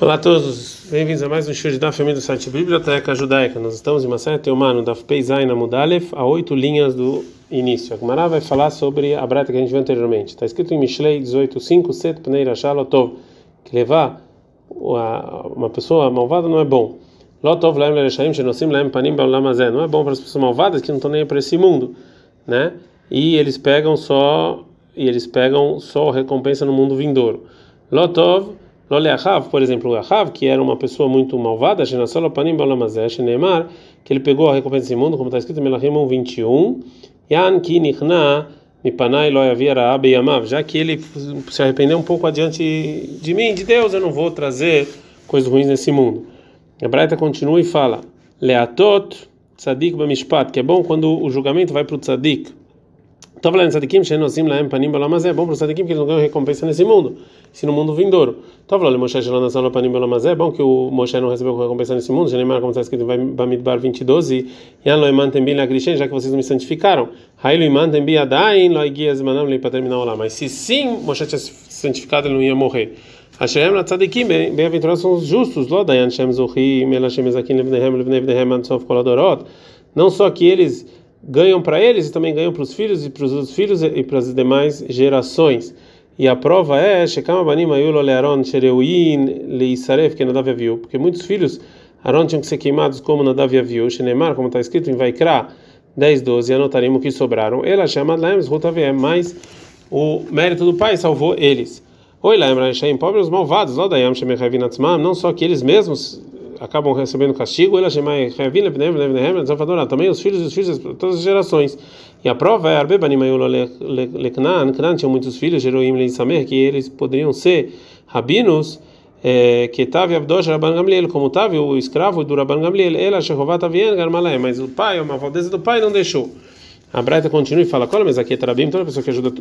Olá a todos, bem-vindos a mais um show da família do site Biblioteca Judaica. Nós estamos em uma série Teomano da Peizai na Mudalef, a oito linhas do início. A Gemara vai falar sobre a breta que a gente viu anteriormente. Está escrito em Mishlei 18:5 Set Pnei Rachalotov, que levar uma pessoa malvada não é bom. Lotov laem lereshaim shenosim laem panim ba'olamazé. Não é bom para as pessoas malvadas que não estão nem para esse mundo, né? E eles pegam só e eles pegam só recompensa no mundo vindouro. Lotov Lole por exemplo, Ahav, que era uma pessoa muito malvada, Neymar, que ele pegou a recompensa desse mundo, como está escrito em Melachim 21, Yan ki mipanai já que ele se arrependeu um pouco adiante de mim, de Deus, eu não vou trazer coisas ruins nesse mundo. A Braita continua e fala, Leatot tzadik b'mishpat, que é bom quando o julgamento vai para o tzadik, Estava falando tzadikim, shenosim laem panim mas é bom para os tzadikim que eles não ganham recompensa nesse mundo, se no mundo vindouro. Estava falando Moshe shelonasal panim mas é bom que o Moshe não recebeu recompensa nesse mundo, Genemar, como está escrito em Bamidbar 22, e Yan lo emantem bin lagrishen, já que vocês me santificaram. Hailu emantem bi adain lo igias manam li para terminar lá. Mas se sim Moshe tinha santificado, ele não ia morrer. Hashem na tzadikim, bem-aventurados são os justos, lo dayan shem zuchim, el Hashem ezakim levnehem, levnei vnehem, ansof koladorot. Não só que eles ganham para eles e também ganham para os filhos e para os filhos e para as demais gerações. E a prova é viu, porque muitos filhos Aaron tinham que ser queimados como Nadav viu, Shenemar, como está escrito em Vaikra 10, 12, e anotaremos que sobraram. Ela chama Rutaviem, mas o mérito do pai salvou eles. Oi, lembra, pobres malvados, não só que eles mesmos acabam recebendo castigo, também os filhos e os filhos todas as gerações. E a prova é Leknan, Knan tinha muitos filhos, Jeroim Leisamer, que eles poderiam ser rabinos, que Tavi Abdosh Rabban Gamliel, como Tavi, o escravo do Rabban Gamliel, ela Shehovat Avien Garmalé, mas o pai, uma valdeza do pai não deixou. A Braita continua e fala: Cola, mas aqui é Tarabim, toda pessoa que ajuda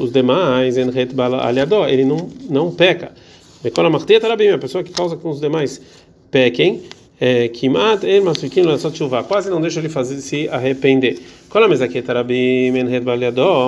os demais, ele não, não peca. Cola Martia Tarabim, a pessoa que causa com os demais pequem, Kimat el masfikin lassot chuva, quase não deixa ele fazer se arrepender. Qual é aqui tarabim menhed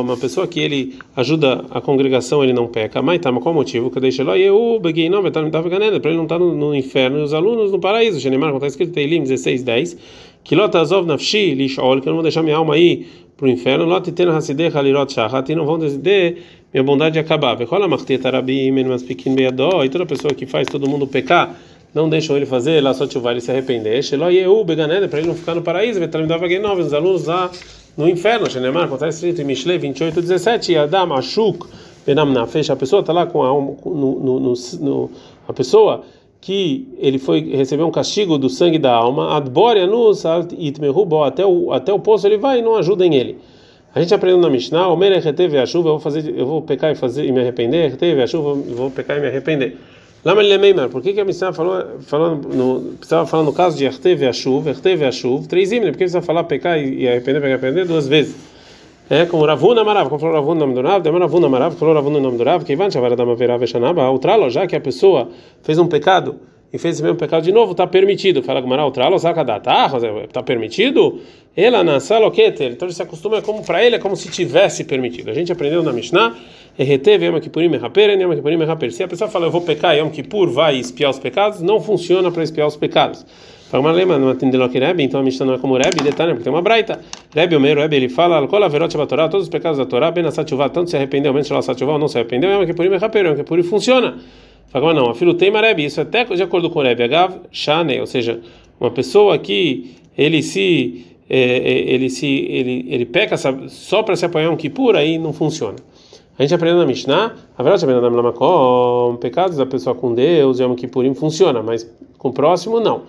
uma pessoa que ele ajuda a congregação, ele não peca. Mas tá, mas qual o motivo? Que deixa lá eu beguei não, tá não tava ganhando, para ele não estar tá no, no, inferno e os alunos no paraíso. Shenemar, como está escrito Teilim 16, 10, Kilot azov nafshi lishol, que eu não vou deixar minha alma aí para o inferno. Lot ten hasideh halirot shachat, e não vão decidir minha bondade acabar. Vekola machtet tarabim men masfikin beadó, e toda pessoa que faz todo mundo pecar não deixam ele fazer, lá só vai ele se arrepender. Shelo Yehu Beganeda, para ele não ficar no paraíso, Vetalim Dava Genov, os alunos lá no inferno. Shenemar, como está escrito em Mishle 28, 17, Adam Ashuk Benamna, fecha a pessoa, está lá com a no, no, no, a pessoa que ele foi receber um castigo do sangue da alma, Adboria Nus até o até o poço ele vai e não ajudem ele. A gente aprendeu na Mishnah, o Merechete a chuva, eu vou fazer, eu vou pecar e fazer e me arrepender, Teve a chuva, eu vou pecar e me arrepender. Lama Lemeimar, por que, que a Mishnah falou, falou no, precisava falar no caso de Erteve Ashuv, Erteve Ashuv, três imnes, por que precisa falar pecar e arrepender, pecar e arrepender duas vezes? É como Ravuna Marav, como falou Ravuna no nome do Rav, demora Ravuna Marav, falou Ravuna no nome do Rav, que Ivan Shavaradama Verav Shanaba, o tralo, já que a pessoa fez um pecado e fez esse mesmo pecado de novo, está permitido. Fala com Maral, tralo, está permitido? Ela na saloketer, então ele se acostuma como para ele é como se tivesse permitido. A gente aprendeu na Mishnah. Se a pessoa fala, eu vou pecar, Yom Kippur vai espiar os pecados, não funciona para espiar os pecados. Fala uma lema, não atendeu que Rebbe, então a Mishnah não é como Rebbe, detalhe, porque tem uma braita. Rebbe, o meio Rebbe, ele fala, todos os pecados da Torá, Ben Asatchuvá, tanto se arrependeu, menos Shalom Asatchuvá, ou não se arrependeu, Yom Kippurim Mehaper, Yom Kippurim funciona. Fala, não, a filo tem Rebbe, isso é até de acordo com Rebbe, Agav Shane, ou seja, uma pessoa que ele se ele se ele ele peca só para se apoiar um Kippur, aí não funciona. A gente aprendeu na Mishnah, a verdade é que pecados da pessoa com Deus, Yom Kippurim funciona, mas com o próximo não.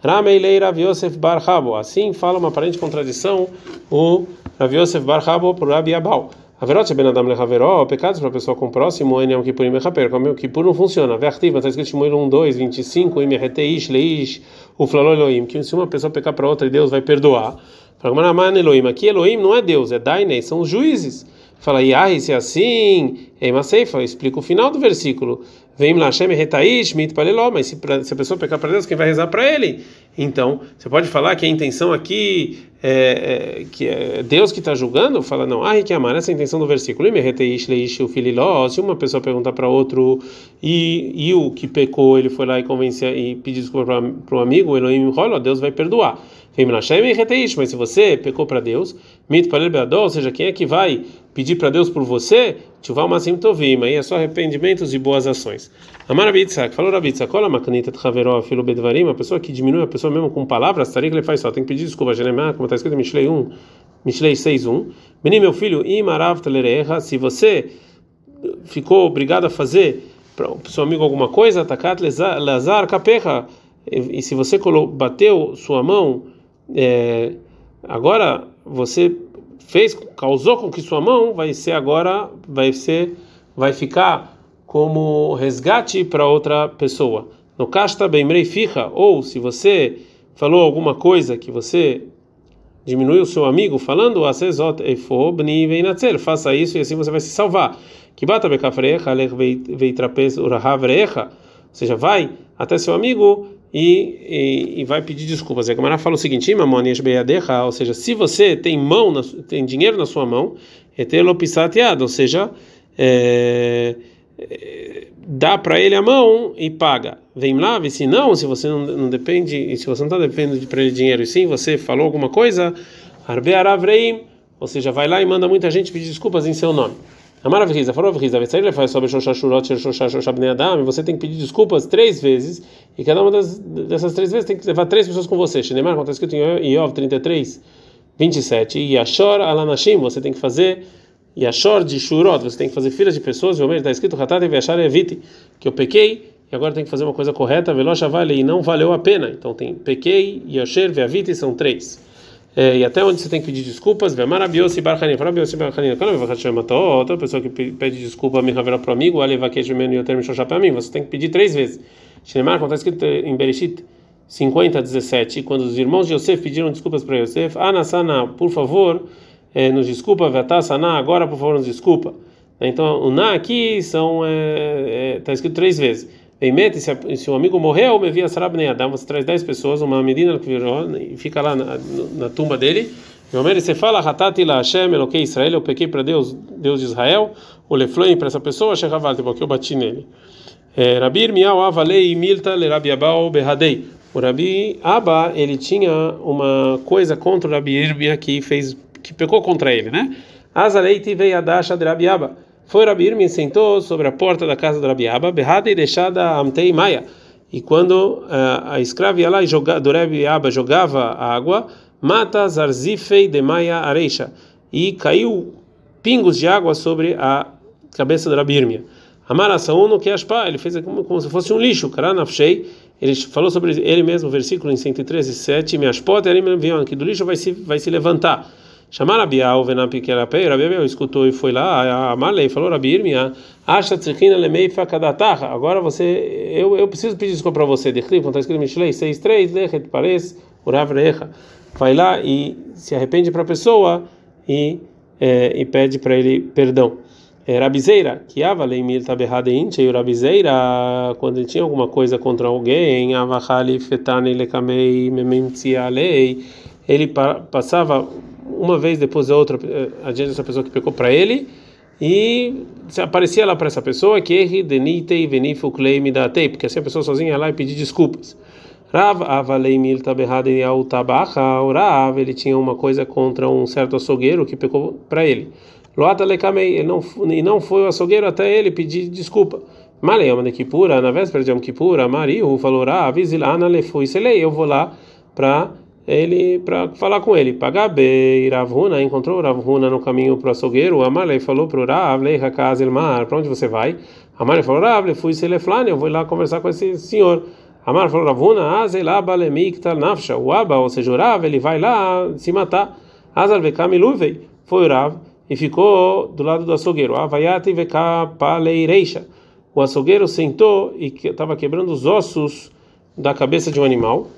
Rameilei Rav Yosef Bar Habo. Assim fala uma aparente contradição o Rav Yosef Bar Habo o Rabi Abal. Averot ben Adam lechaveró, pecados para a pessoa com o próximo, em Yom Kippurim mechaper, como Yom Kippur não funciona. Vertiva, está escrito Shmuel 1, 2, 25, im reteish leish, o flaló Elohim, que se uma pessoa pecar para outra e Deus vai perdoar. Fala, Elohim, aqui Elohim não é Deus, é Dainei, são os juízes. Fala, Yahi, se é assim, Eima Seifa, explica o final do versículo. Vem lá, Hashem retaish, mitpaleló, mas se, pra, se a pessoa pecar para Deus, quem vai rezar para ele? Então, você pode falar que a intenção aqui é, é que é Deus que está julgando? Fala, não, ah, que amar, essa é a intenção do versículo. Se uma pessoa perguntar para outro e, e o que pecou, ele foi lá e convenceu e pediu desculpa para o amigo, Elohim rola, Deus vai perdoar. Mas se você pecou para Deus, ou seja, quem é que vai pedir para Deus por você? Tchuvá Masim Tovim, aí é só arrependimentos e boas ações. Amar falou filo Bedvarim, a pessoa que diminui a pessoa mesmo com palavras, tarik ele faz só, tem que pedir desculpa, Jeremiah, como está escrito em Mishlei 1, Mishlei 6.1. Beni, meu filho, se você ficou obrigado a fazer para o seu amigo alguma coisa, lazar kapecha, e se você bateu sua mão é, agora você fez, causou com que sua mão vai ser agora, vai ser, vai ficar como resgate para outra pessoa. No casta bemrei ficha, ou se você falou alguma coisa que você diminuiu seu amigo falando, asezot efobni veinatzer, faça isso e assim você vai se salvar. Que bata ou seja, vai até seu amigo e, e, e, vai pedir desculpas. A Gamara fala o seguinte: ou seja, se você tem mão, na, tem dinheiro na sua mão, ou seja, é, é, dá para ele a mão e paga. Vem lá, se não, se você não, não depende, se você não está dependendo de para ele dinheiro, e sim você falou alguma coisa, arbe aravreim, ou seja, vai lá e manda muita gente pedir desculpas em seu nome. Amar Avriza, falou Avriza, ele faz sobre Shoshashurot, Shoshashoshabnei Adam, você tem que pedir desculpas três vezes, e cada uma das, dessas três vezes tem que levar três pessoas com você. Shinemar, está escrito em Iov 33, 27, e Yashor Alanashim, você tem que fazer Yashor de Shurot, você tem que fazer filas de pessoas, e está escrito Hatat Yashar Evite, que eu pequei, e agora tem que fazer uma coisa correta, Velocha vale, e não valeu a pena. Então tem pequei, Yasher, Veavite, são três. É, e até onde você tem que pedir desculpas, Vemarabiosi Barhanin, Farabiosi quando vou outra pessoa que pede desculpa me revela para o amigo, Alevakesh Menu e o termo para mim, você tem que pedir três vezes. Shinemar, como está escrito em Bereshit 50, 17, quando os irmãos de Yosef pediram desculpas para Yosef, Anasana, por favor, é, nos desculpa, Vetasana, agora por favor nos desculpa. Então, o Na aqui são, está é, é, tá escrito três vezes. Beimete, se, um amigo morreu, me via Sarab Adam, você traz 10 pessoas, uma menina que virou e fica lá na, na tumba dele. E você fala, Hatati la Hashem, Eloquei Israel, eu pequei para Deus, Deus de Israel, o Lefloim para essa pessoa, Shechaval, porque eu bati nele. É, Rabir Miau Avalei Milta le Rabi Abau Behadei. O Rabi Abba, ele tinha uma coisa contra o Rabi Irbia que fez, que pecou contra ele, né? Azalei tivei Adasha de Rabi Abba. Foi Rabi Irmin sentou sobre a porta da casa do Rabi Abba, berrada e deixada amtei maia. E quando uh, a escrava ia lá e jogava, do Rabi Abba jogava água, mata zarzifei de maia areixa. E caiu pingos de água sobre a cabeça do Rabi Irmia. Amaração no que aspa, ele fez como, como se fosse um lixo, karanafshei. Ele falou sobre ele mesmo, versículo em 113, 7, minhas potas, que do lixo vai se, vai se levantar. Chamaram Rabiau, Venapi Kerapei, Rabiau escutou e foi lá, a Malei falou, Rabi Irmia, acha tzrichina lemei fakadatarra, agora você, eu, eu preciso pedir desculpa para você, de quando está escrito Mishlei 6.3, lechet pares, urav recha, vai lá e se arrepende para a pessoa e, é, e pede para ele perdão. É, Rabizeira, que avalei mil taberradeinte, e Rabizeira, quando tinha alguma coisa contra alguém, avachali fetane lekamei mementia lei, ele passava uma vez depois da outra eh, adiante dessa pessoa que pecou para ele e aparecia lá para essa pessoa que erre denitei venifu claim da tape porque assim a pessoa sozinha ia lá e pedir desculpas. Rav avalei mil taberrada e ao tabacha Rav ele tinha uma coisa contra um certo açougueiro que pecou para ele. Loata lekamei ele não e não foi o açougueiro até ele pedir desculpa. Maleyama de Kipura na véspera de Yom Kippur Mariu falou Rav zilana le foi eu vou lá para ele para falar com ele. Pagabe, Ravuna encontrou Ravuna no caminho para o açougueiro. Amalei falou para o Rav, Leihakaz Elmar, para onde você vai? Amalei falou, Rav, fui Seleflane, eu vou lá conversar com esse senhor. Amar falou, Ravuna, Azelá Balemikta Nafsha, o Aba, ou seja, o Rav, ele vai lá se matar. Azar Vekamiluvei, foi o Rav e ficou do lado do açougueiro. Avayati Vekapaleireisha. O açougueiro sentou e estava quebrando os ossos da cabeça de um animal.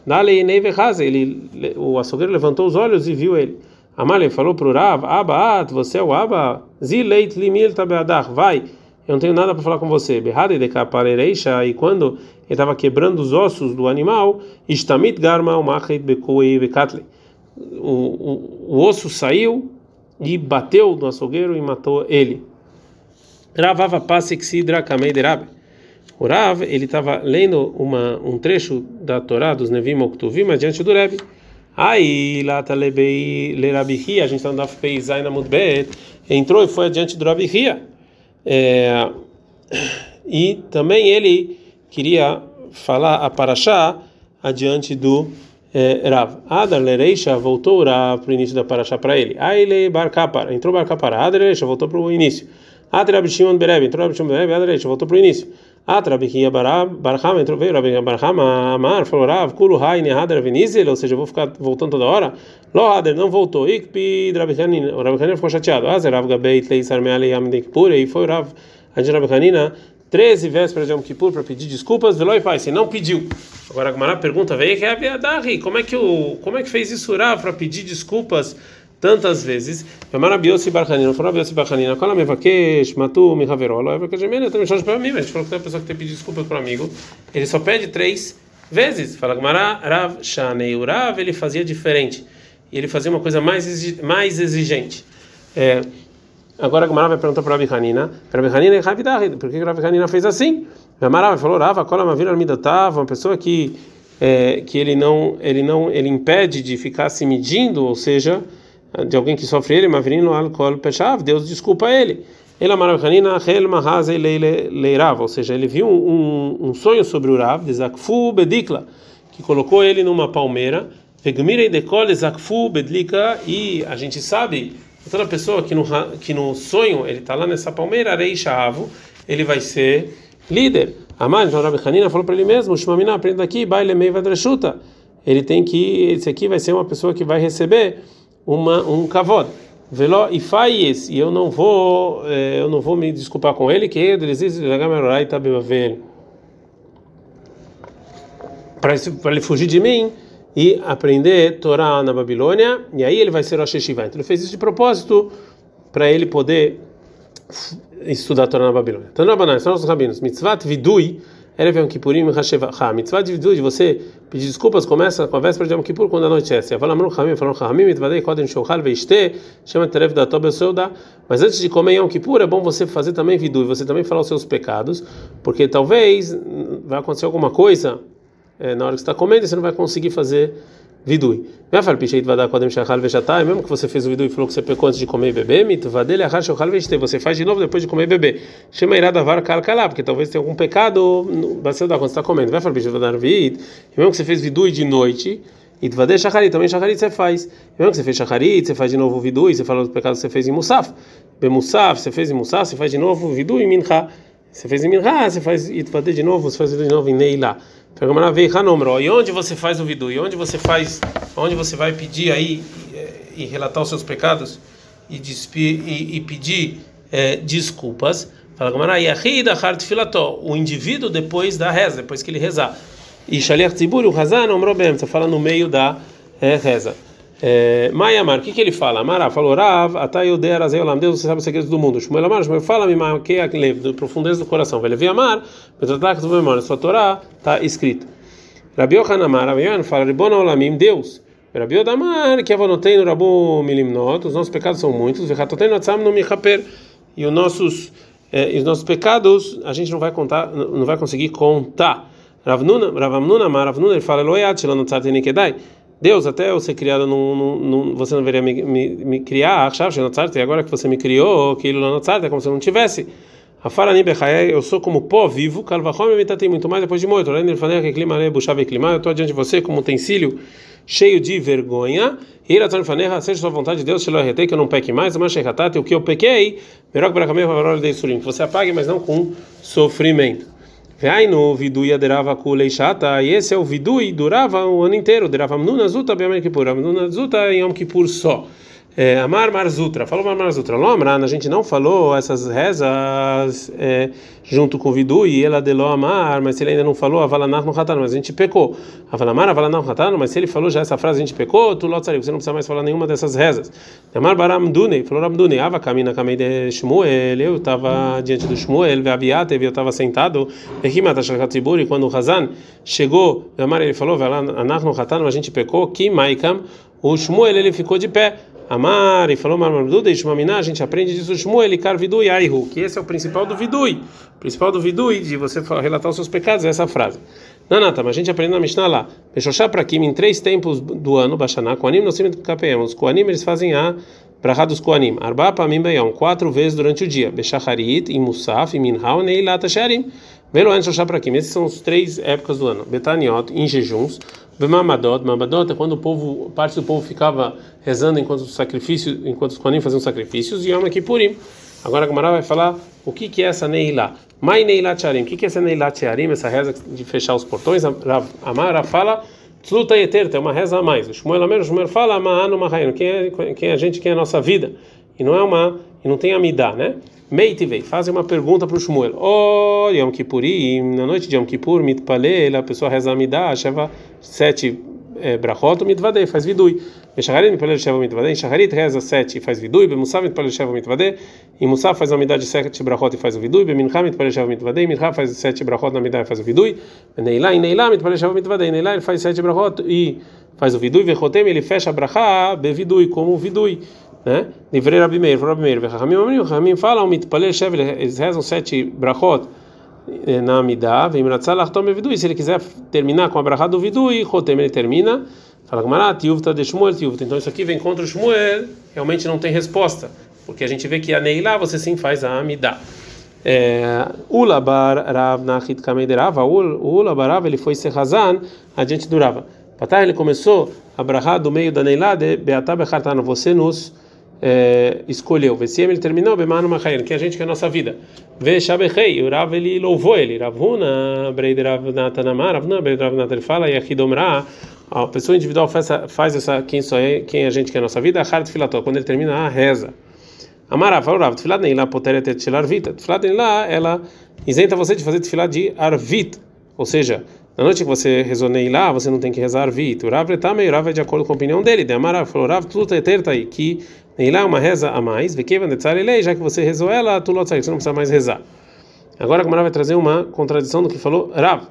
Ele, o açougueiro levantou os olhos e viu ele. Amalem falou para o Rav, Abaat, você é o Aba, Zileit limil tabeadar, vai, eu não tenho nada para falar com você. Berrada de caparereixa, e quando ele estava quebrando os ossos do animal, istamit garma o bekoi bekatli. O osso saiu e bateu no açougueiro e matou ele. Ravava pasek sidra kamei derabe. O Rav, ele estava lendo uma, um trecho da Torá dos Nevim Oktuvim adiante do Rebbe. Aí, lá tá lebei lerabihia, a gente está no Daf Peizai na Mudbet, entrou e foi adiante do Rabihia. É, e também ele queria falar a Parashá adiante do é, Rav. Adar Lereisha voltou para o início da Parashá para ele. Aí ele Barkapar, entrou Barkapar. Adar Lereisha voltou para o início. Adar Abishimon Bereb, entrou Abishimon Bereb, Adar Lereisha voltou para o início. Atra Bikia Barham entrou veio Rabi Barham Amar falou Rav Kulu Hai Nehadar Venizel ou seja vou ficar voltando toda hora. Lo Hader não voltou. Ikpi Hanina o Hanina ficou chateado. Azer Rav Gabeit Leisar Meali Yam Kippur e foi Rav Anjir Rabi Hanina 13 vésperas de Yom Kippur para pedir desculpas. Veloi Pai se não pediu agora a Gamara pergunta veio que é a como é que o como é que fez isso Rav para pedir desculpas tantas vezes. Também para mim, a gente que tem pessoa que tem pedido desculpa para amigo, ele só pede três vezes. Fala Rav ele fazia diferente, e ele fazia uma coisa mais, mais exigente. É, agora a Gamara vai perguntar para Rabi Hanina, para Hanina e Rabi por que Rabi Hanina fez assim? Gamara falou, Rav, qual a mavira midatav, uma pessoa que é, que ele não ele não ele impede de ficar se medindo, ou seja, de alguém que sofre ele, mavrino alcool pechav, Deus desculpa ele. Ele amarachanina hel mahazei leirav, ou seja, ele viu um, um sonho sobre o Rav, de Zakfu bedikla, que colocou ele numa palmeira, vegmirei decole Zakfu bedlika, e a gente sabe, toda pessoa que no, que no sonho ele está lá nessa palmeira, rei sha'avu, ele vai ser líder. Amar, então Rabi Hanina falou para ele mesmo, Shmamina, aprenda aqui, baile meiva dreshuta. Ele tem que, esse aqui vai ser uma pessoa que vai receber uma, um kavod. Velo e faz e eu não vou eh, eu não vou me desculpar com ele que ele diz para ele fugir de mim e aprender Torá na Babilônia e aí ele vai ser Rosh Hashivah. Então ele fez isso de propósito para ele poder estudar Torá na Babilônia. Então, Rabanan, são os rabinos. Mitzvat vidui Erev Yom Kippurim Hashevacha. Mitzvah de você pedir desculpas começa com a véspera de Yom Kippur quando anoitece. Avalamru Chamim, falaram Chamim, Mitvadei Kodem Shochal Veiste, chama Terev da Tobe Seuda. Mas antes de comer Yom Kippur é bom você fazer também vidu, você também falar os seus pecados, porque talvez vai acontecer alguma coisa é, na hora que está comendo e você não vai conseguir fazer vidui. Mesmo que você fez o vidui e falou que você pecou antes de comer e beber, você faz de novo depois de comer e beber. Chama irada var calcalá, porque talvez tenha algum pecado quando você está comendo. Mesmo que você fez vidui de noite, e tvadei shacharit, também shacharit você faz. Mesmo que você fez shacharit, você faz de novo vidui, você fala dos pecados que você fez em musaf. Bemusaf, você fez em musaf, você faz de novo vidui em mincha. Você fez em mincha, você faz itvadei de novo, você faz de novo em neilá. E onde você faz o vidu? E onde você faz, onde você vai pedir aí e, relatar os seus pecados e, e, e pedir é, desculpas? Fala o indivíduo depois da reza, depois que ele rezar. E Shaliach Tzibur, o Hazan, você fala no meio da é, reza. É, Maiamar, o que, que ele fala? Amara falou, Rav, Atayodei Arazeolam, Deus, você sabe os segredos do mundo. Shmuel Amar, Shmuel fala, me marquei do profundeza do coração. Vai levar Amar, Betratak do memória, sua Torá está escrito. Rabi Yohan Amar, Rabi Yohan fala, Ribona Olamim, Deus. Rabi Odamar, que avonotei no Rabu Milimnot, os nossos pecados são muitos, Vechatotei no Atzam no Michaper, e os nossos, eh, os nossos pecados a gente não vai contar, não vai conseguir contar. Ravnuna, Ravamnuna Amar, ele fala, Eloyat, Shelonotzat Nikedai. Deus, até eu ser criado, num, você não deveria me, me, me criar, e agora que você me criou, que ele não é como se eu não tivesse. Eu sou como pó vivo, Calvachom me tem muito mais depois de morto. De falar que clima é buchava e clima, eu estou diante de você como um utensílio cheio de vergonha. Seja sua vontade de Deus, que eu não peque mais, o que eu pequei, melhor que você apague, mas não com sofrimento. Veainu vidui aderava kulei chata, e esse é o vidui, durava o ano inteiro, durava mnuna zuta bem Kippur, mnuna zuta em Yom Kippur só. É, Amar Marzutra, falou Amar Marzutra. Lomran, a gente não falou essas rezas é, junto com o Vidu e ela de Amar, mas se ele ainda não falou Avalanach no Hatano, mas a gente pecou. Avalamar, Avalanach no Hatano, mas se ele falou já essa frase, a gente pecou, tu lotzari, você não precisa mais falar nenhuma dessas rezas. Amar Baram Dune, falou Ramdune, Ava Kamina Kamei de Shmuel, eu estava diante do Shmuel, Veaviate, eu estava sentado, Ashakatziburi, quando o Hazan chegou, Amar ele falou, Avalanach no Hatano, a gente pecou, Ki Maikam, o Shmuel ele ficou de pé. Amar e falou Marmarduda e Shumaminá, a gente aprende disso Shmuel, Kar Vidui Aihu, que esse é o principal do Vidui. O principal do Vidui, de você relatar os seus pecados, é essa frase. Nanata, mas a gente aprende na Mishnah lá. Peshoshá para Kim, em três tempos do ano, Bashaná, Koanim, no cima do KPM. Os Koanim, eles fazem a Brahá dos Koanim. Arba Pamim Bayom, quatro vezes durante o dia. Beshacharit, em Musaf, em Minhau, Neilata Sharim. Velo En Shoshá para Kim. Esses são os três épocas do ano. Betaniot, em jejuns. Mamadot, Mamadot é quando o povo, parte do povo ficava rezando enquanto os sacrifícios, enquanto os Kohanim faziam sacrifícios, e Yom Kippurim. Agora a Gamara vai falar o que que é essa Neilá. Mai Neilá Tcharim. O que que é essa Neilá Tcharim, essa reza de fechar os portões? A Amara fala Tzluta Yeter, tem uma reza a mais. O Shmuel o Shmuel fala Ma'anu Mahayim. Quem é, quem é a gente, quem é a nossa vida? E não é uma, e não tem Amidá, né? Meitivei, fazem uma pergunta para o Shmuel. Oh, Yom Kippurim, na noite de Yom Kippur, mitpalel, a pessoa reza Amidah, achava sete é, brachot, mitvadei, faz vidui. Meshacharit, mitpalel, sheva mitvadei. Shacharit reza sete e faz vidui. Bemusav, mitpalel, sheva mitvadei. E Musav faz a Amidah de sete brachot e faz o vidui. Bemincha, mitpalel, sheva mitvadei. Mincha faz sete brachot na Amidah e faz o vidui. Neilá, e Neilá, mitpalel, sheva mitvadei. Neilá, ele faz sete brachot e faz o vidui. Vechotem, ele fecha a brachá, bevidui, como vidui né? Livrei Rabi Meir, Rabi Meir, Vechamim, Ramim falam, mitpalel shev, eles rezam sete brachot na Amidah, vem Miratzah lachtom vidui, se ele quiser terminar com a brachá do vidui, Chotem ele termina, fala Gamara, tiuvta de Shmuel, tiuvta, então isso aqui vem contra o Shmuel, realmente não tem resposta, porque a gente vê que a Neilá você sim faz a Amidah. Ula bar Rav Nachit Kamederava, Ula bar Rav ele foi Serrazan adiante do Rava. Patar ele começou a brachá do meio da Neilá de Beatá Bechartano, você nos é, escolheu. Vesiem ele terminou Bemanu Machayen, que a gente que é a nossa vida. Ve Shabechei, o Rav ele louvou ele. Ravuna, Breid Rav Natanamar, Ravuna, Breid Rav Natan fala, e aqui Domra, a pessoa individual faz, faz essa, quem só é, quem a gente que é a nossa vida, Hart Filató, quando ele termina a reza. Amara, falou Rav, Tfilat Neilá poteret et shel arvit. Tfilat Neilá, ela isenta você de fazer Tfilat de arvit, ou seja, na noite que você rezou Neilá, você não tem que rezar arvit. O Rav Retame, o Rav é de acordo com a opinião dele. De Amara, falou Rav, tudo é ter aí, que Neilá é uma reza a mais, já que você rezou ela, tu você não precisa mais rezar. Agora a Gamara vai trazer uma contradição do que falou Rav.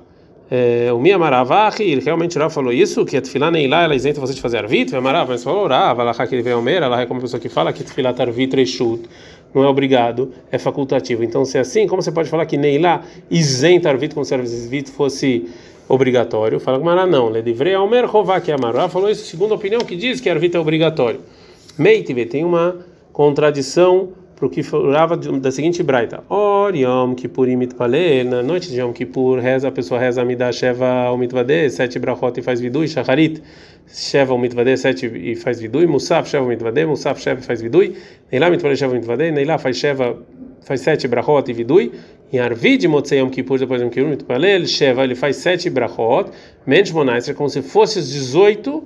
É, o Miamaravahi, ele realmente Rav falou isso, que a Tfilá Neilá ela isenta você de fazer arvit, Miamarav, mas falou Rav, ela que ele Omer, ela é como a pessoa que fala que Tfilá Tarvit Reshut não é obrigado, é facultativo. Então, se é assim, como você pode falar que Neilá isenta arvit como se arvit fosse obrigatório? Fala Gamara, não, Ledivrei Omer Rová, que Rav falou isso segundo a opinião que diz que arvit é obrigatório. Meitive tem uma contradição para o que falava da seguinte braita: Or Yom Kippurim mitpalel, na noite de Yom Kippur, reza, a pessoa reza Amidah Sheva o mitvade, sete brachot e faz vidui, Shacharit, Sheva o mitvade, sete e faz vidui, Musaf Sheva o mitvade, Musaf Sheva faz vidui, Neilá mitpalel Sheva o mitvade, Neilá faz Sheva, faz sete brachot e vidui, em Arvid Motzei Yom Kippur, depois de Yom Kippur mitpalel, Sheva, ele faz sete brachot, Mensh Monais, é como se fosse os 18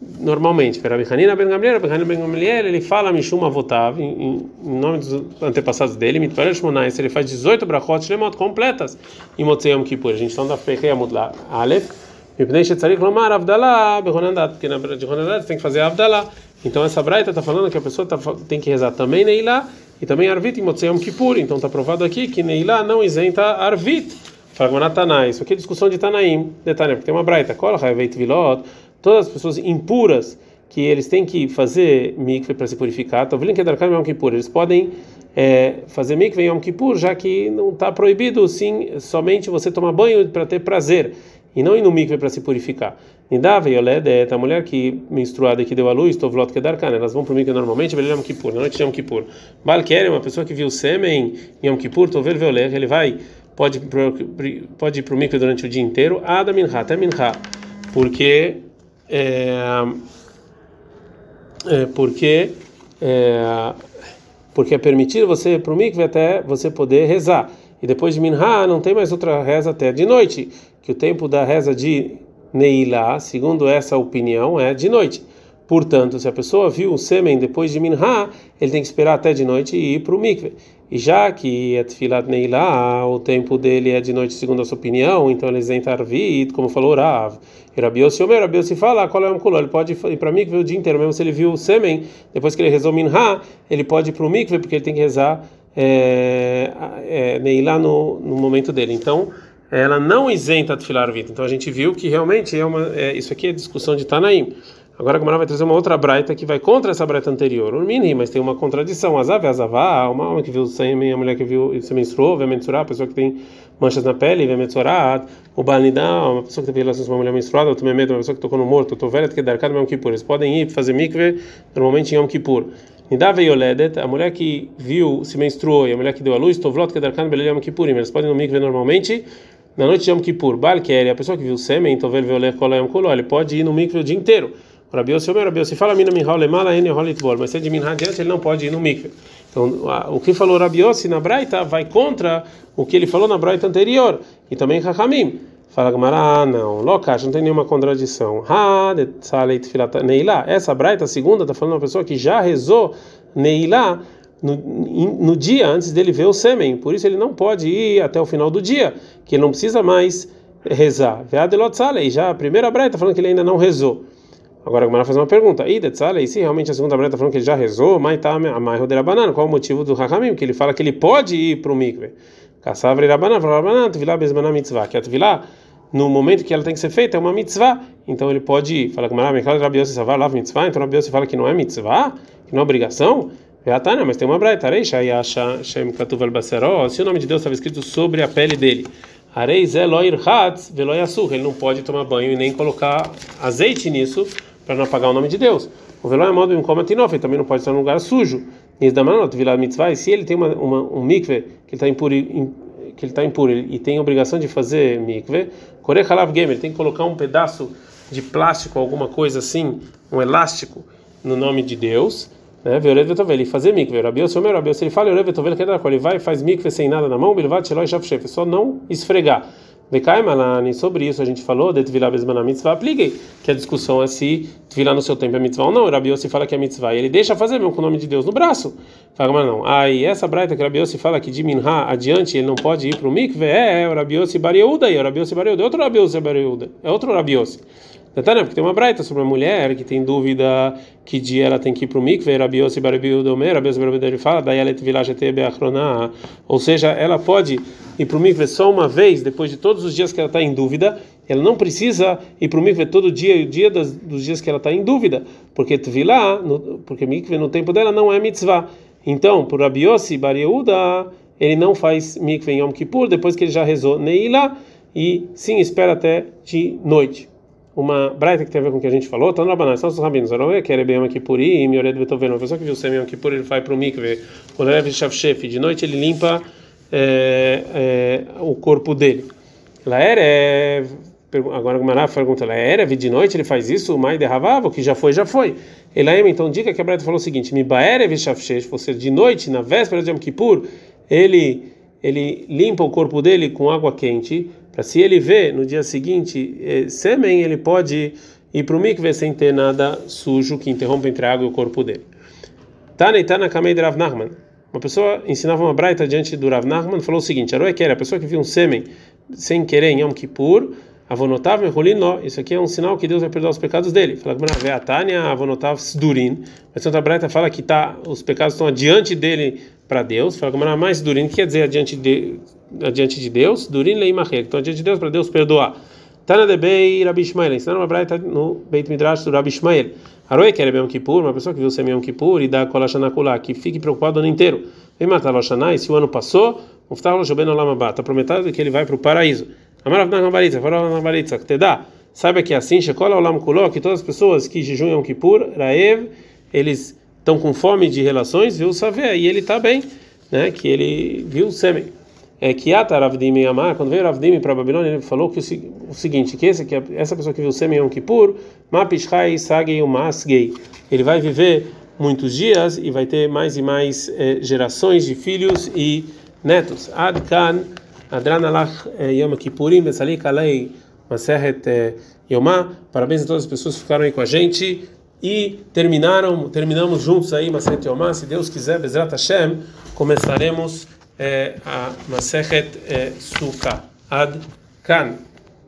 normalmente, para Hanina ben Gamliel, Hanina ben Gamliel, ele fala Mishuma votav em, em nome dos antepassados dele, Mitparer Shmonais, ele faz 18 brachot shlemot completas em Motzei Kippur. A gente está na Pekei Amud lá, Aleph, Mipnei Shetzarik Lomar Avdalá Behonadat, porque na de Honadat tem que fazer Avdalá. Então essa braita está falando que a pessoa tá, tem que rezar também Neilá e também Arvit em Motzei Kippur. Então está provado aqui que Neilá não isenta Arvit. Fala Tanai, isso aqui é discussão de Tanaim, detalhe, porque tem uma braita, Kol Hayveit Vilot, todas as pessoas impuras que eles têm que fazer mikve para se purificar, eles podem é, fazer mikve em Yom Kippur, já que não está proibido sim somente você tomar banho para ter prazer e não ir no mikve para se purificar. Nidava Yoled é a mulher que menstruada que deu a luz, Tovlot Kedarkan, elas vão para o mikve normalmente, Yom Kippur, na noite de Yom Kippur. Balker é uma pessoa que viu sêmen em Yom Kippur, Tovel Veoler, ele vai pode pode ir para o mikve durante o dia inteiro, Ada Minha, até Minha, porque é, é, porque é, porque é permitido você para o mikve até você poder rezar. E depois de minha não tem mais outra reza até de noite. Que o tempo da reza de Neilá segundo essa opinião é de noite Portanto, se a pessoa viu o sêmen depois de Minha, ele tem que esperar até de noite e ir para o mikve. E já que é Tfilat Neilá, o tempo dele é de noite, segundo a sua opinião, então ele isenta Arvit, como falou Rav. E Rabiossi Omer, Rabiossi fala, qual é o? Ele pode ir para mikve o dia inteiro, mesmo se ele viu o sêmen, depois que ele rezou Minha, ele pode ir para o mikve, porque ele tem que rezar é, é, no, no momento dele. Então, ela não isenta a Tfilat Arvit. Então a gente viu que realmente é uma, é, isso aqui é discussão de Tanaim. Agora a Gamara vai trazer uma outra braita que vai contra essa braita anterior. O mini, mas tem uma contradição. Azav e azavá, uma homem que viu o sêmen, a mulher que viu se menstruou, vai menstruar, a pessoa que tem manchas na pele, vai menstruar, o balnidá, uma pessoa que teve relações com uma mulher menstruada, o medo, uma pessoa que tocou no morto, o tovelha que dar cada Yom Kippur. Eles podem ir fazer mikve normalmente em Yom Kippur. Nidava Yoledet, a mulher que viu, se menstruou, e a mulher que deu a luz, tovlot que dar cada Yom Kippur. Eles podem ir no mikve normalmente na noite de Yom Kippur. Bal, é a pessoa que viu o sêmen, tovel violer kolayam kuló, ele pode ir no mikve o dia inteiro. Rabi Yossi Rabi Yossi fala mina minha lemala ene holitbol, mas se é de minha adiante ele não pode ir no mikve. Então, o que falou Rabi Yossi na Braita vai contra o que ele falou na Braita anterior e também Chachamim. Fala Gamara, ah, não, Lokash, não tem nenhuma contradição. Ha, de Tsaleit Filata Neilá. Essa Braita, a segunda, está falando uma pessoa que já rezou Neilá no, no dia antes dele ver o sêmen. Por isso ele não pode ir até o final do dia, que ele não precisa mais rezar. Veadelot Salei, já a primeira Braita está falando que ele ainda não rezou. Agora a Gemara faz uma pergunta. E se realmente a segunda breta está falando que ele já rezou, mas tá a mais banana. Qual o motivo do Hakamim? Que ele fala que ele pode ir para o mikve. Caçavre Rabanan, Rabanan, Tvilá Bezmaná Mitzvah. Que a Tvilá, no momento que ela tem que ser feita, é uma mitzvah. Então ele pode ir. Fala que Maramikal Rabiose Savar Lav Mitzvah. Então Rabiose fala que não é mitzvah, que não é obrigação. Veatana, mas tem uma breta. Areisha e acha Shem Katuval Baseró. Se o nome de Deus estava escrito sobre a pele dele. Areis Eloir Hatz Veloyasur. Ele não pode tomar banho e nem colocar azeite nisso para não apagar o nome de Deus. O veló é modo em coma tinof, também não pode estar num lugar sujo. Se ele tem uma, uma, um mikve que está impuro, que ele está impuro e tem obrigação de fazer mikve, korechalav gamer, tem que colocar um pedaço de plástico, alguma coisa assim, um elástico, no nome de Deus. Né? Ele fazer mikve. Rabios, o meu Rabios, ele fala, ele vai e faz mikve sem nada na mão, ele vai só não esfregar. Vekaimalani, sobre isso a gente falou, de Tvilá Bezmana Mitzvah, apliquei, que a discussão é se Tvilá no seu tempo é mitzvah ou não. Rabi Yossi fala que é mitzvah e ele deixa fazer mesmo com o nome de Deus no braço. Fala, mas não. Aí essa braita que Rabi Yossi fala que de Minha adiante ele não pode ir para o mikve, é, é o Rabi Yossi Bariuda, e o Rabi Yossi Bariuda, é outro Rabi Yossi Bariuda, é outro Rabi Detalhe, porque tem uma braita sobre uma mulher que tem dúvida que dia ela tem que ir para o mikve, Rabi Yossi Bariuda Omer, Rabi Yossi Bariuda ele fala, daí ela Tvilá Jetebe Achroná, ou seja, ela pode ir para o mikve só uma vez, depois de todos os dias que ela está em dúvida, ela não precisa ir para o mikve todo dia, o dia das, dos dias que ela está em dúvida, porque tvilá, porque mikve no tempo dela não é mitzvah. Então, por Rabi Yossi Bar Yehuda, ele não faz mikve em Yom Kippur, depois que ele já rezou Neila, e sim, espera até de noite. Uma braita que tem a ver com o que a gente falou, tá no Rabaná, são os rabinos, Aroé, que era bem Yom Kippur, e Miored Beethoven, uma pessoa que viu o Sem Yom Kippur, ele vai para o mikve, o Lev Shavshef, de noite ele limpa é, é, o corpo dele. Ela era, é, agora a pergunta, ela era de noite, ele faz isso, o mai derravava, o que já foi, já foi. Elaim, então diga que a Breta falou o seguinte: Mi baerev shafshesh, você de noite, na véspera de Yom Kippur, ele, ele limpa o corpo dele com água quente, para se ele vê no dia seguinte eh, sêmen, ele pode ir para o mikve sem ter nada sujo que interrompa entre a água e o corpo dele. Tana e Tana Kamei Rav Nachman. Uma pessoa ensinava uma braita diante do Rav Nachman, falou o seguinte: Aroe a pessoa que viu um sêmen sem querer em Yom Kippur, avonotav mecholin Isso aqui é um sinal que Deus vai perdoar os pecados dele. Fala que a Tânia avonotav sdurin. Mas Santa Braita fala que tá, os pecados estão adiante dele para Deus. Fala que mais durin, que quer dizer adiante de, adiante de Deus? Durin leimacher. Então adiante de Deus para Deus perdoar. Tana de Bei Rabi Ishmael. Ensinaram uma braita no Beit Midrash do Rabi Ishmael. Aroe quer Yom Kippur, uma pessoa que viu o Sem Yom Kippur e dá Kolashanakulá, que fique preocupado o ano inteiro. Vem matar Loshanai, se o ano passou, Muftah Loshoben Olamabá, está prometido que ele vai para o paraíso. Amarav Nagambalitza, Farol Nagambalitza, que te dá. Saiba que é assim, Shekola Olam Kuló, que todas as pessoas que jejuam Kippur, Raev, eles estão com fome de relações, viu o Savé, e ele está bem, né, que ele viu o sêmen é que Ata Ravdim Amar, quando veio Ravdim para a Babilônia, ele falou que o, o, seguinte, que, esse, que essa pessoa que viu Sem Yom Kippur, Mapishai Sagei Umasgei, ele vai viver muitos dias e vai ter mais e mais eh, gerações de filhos e netos. Adkan Adran Alach eh, Yom Kippurim Besalik Alei Maseret eh, Yomá. Parabéns a todas as pessoas que ficaram aí com a gente e terminaram, terminamos juntos aí Masechet Yomá, se Deus quiser, Bezrat Hashem, começaremos é, a Masechet é. Ad Kan.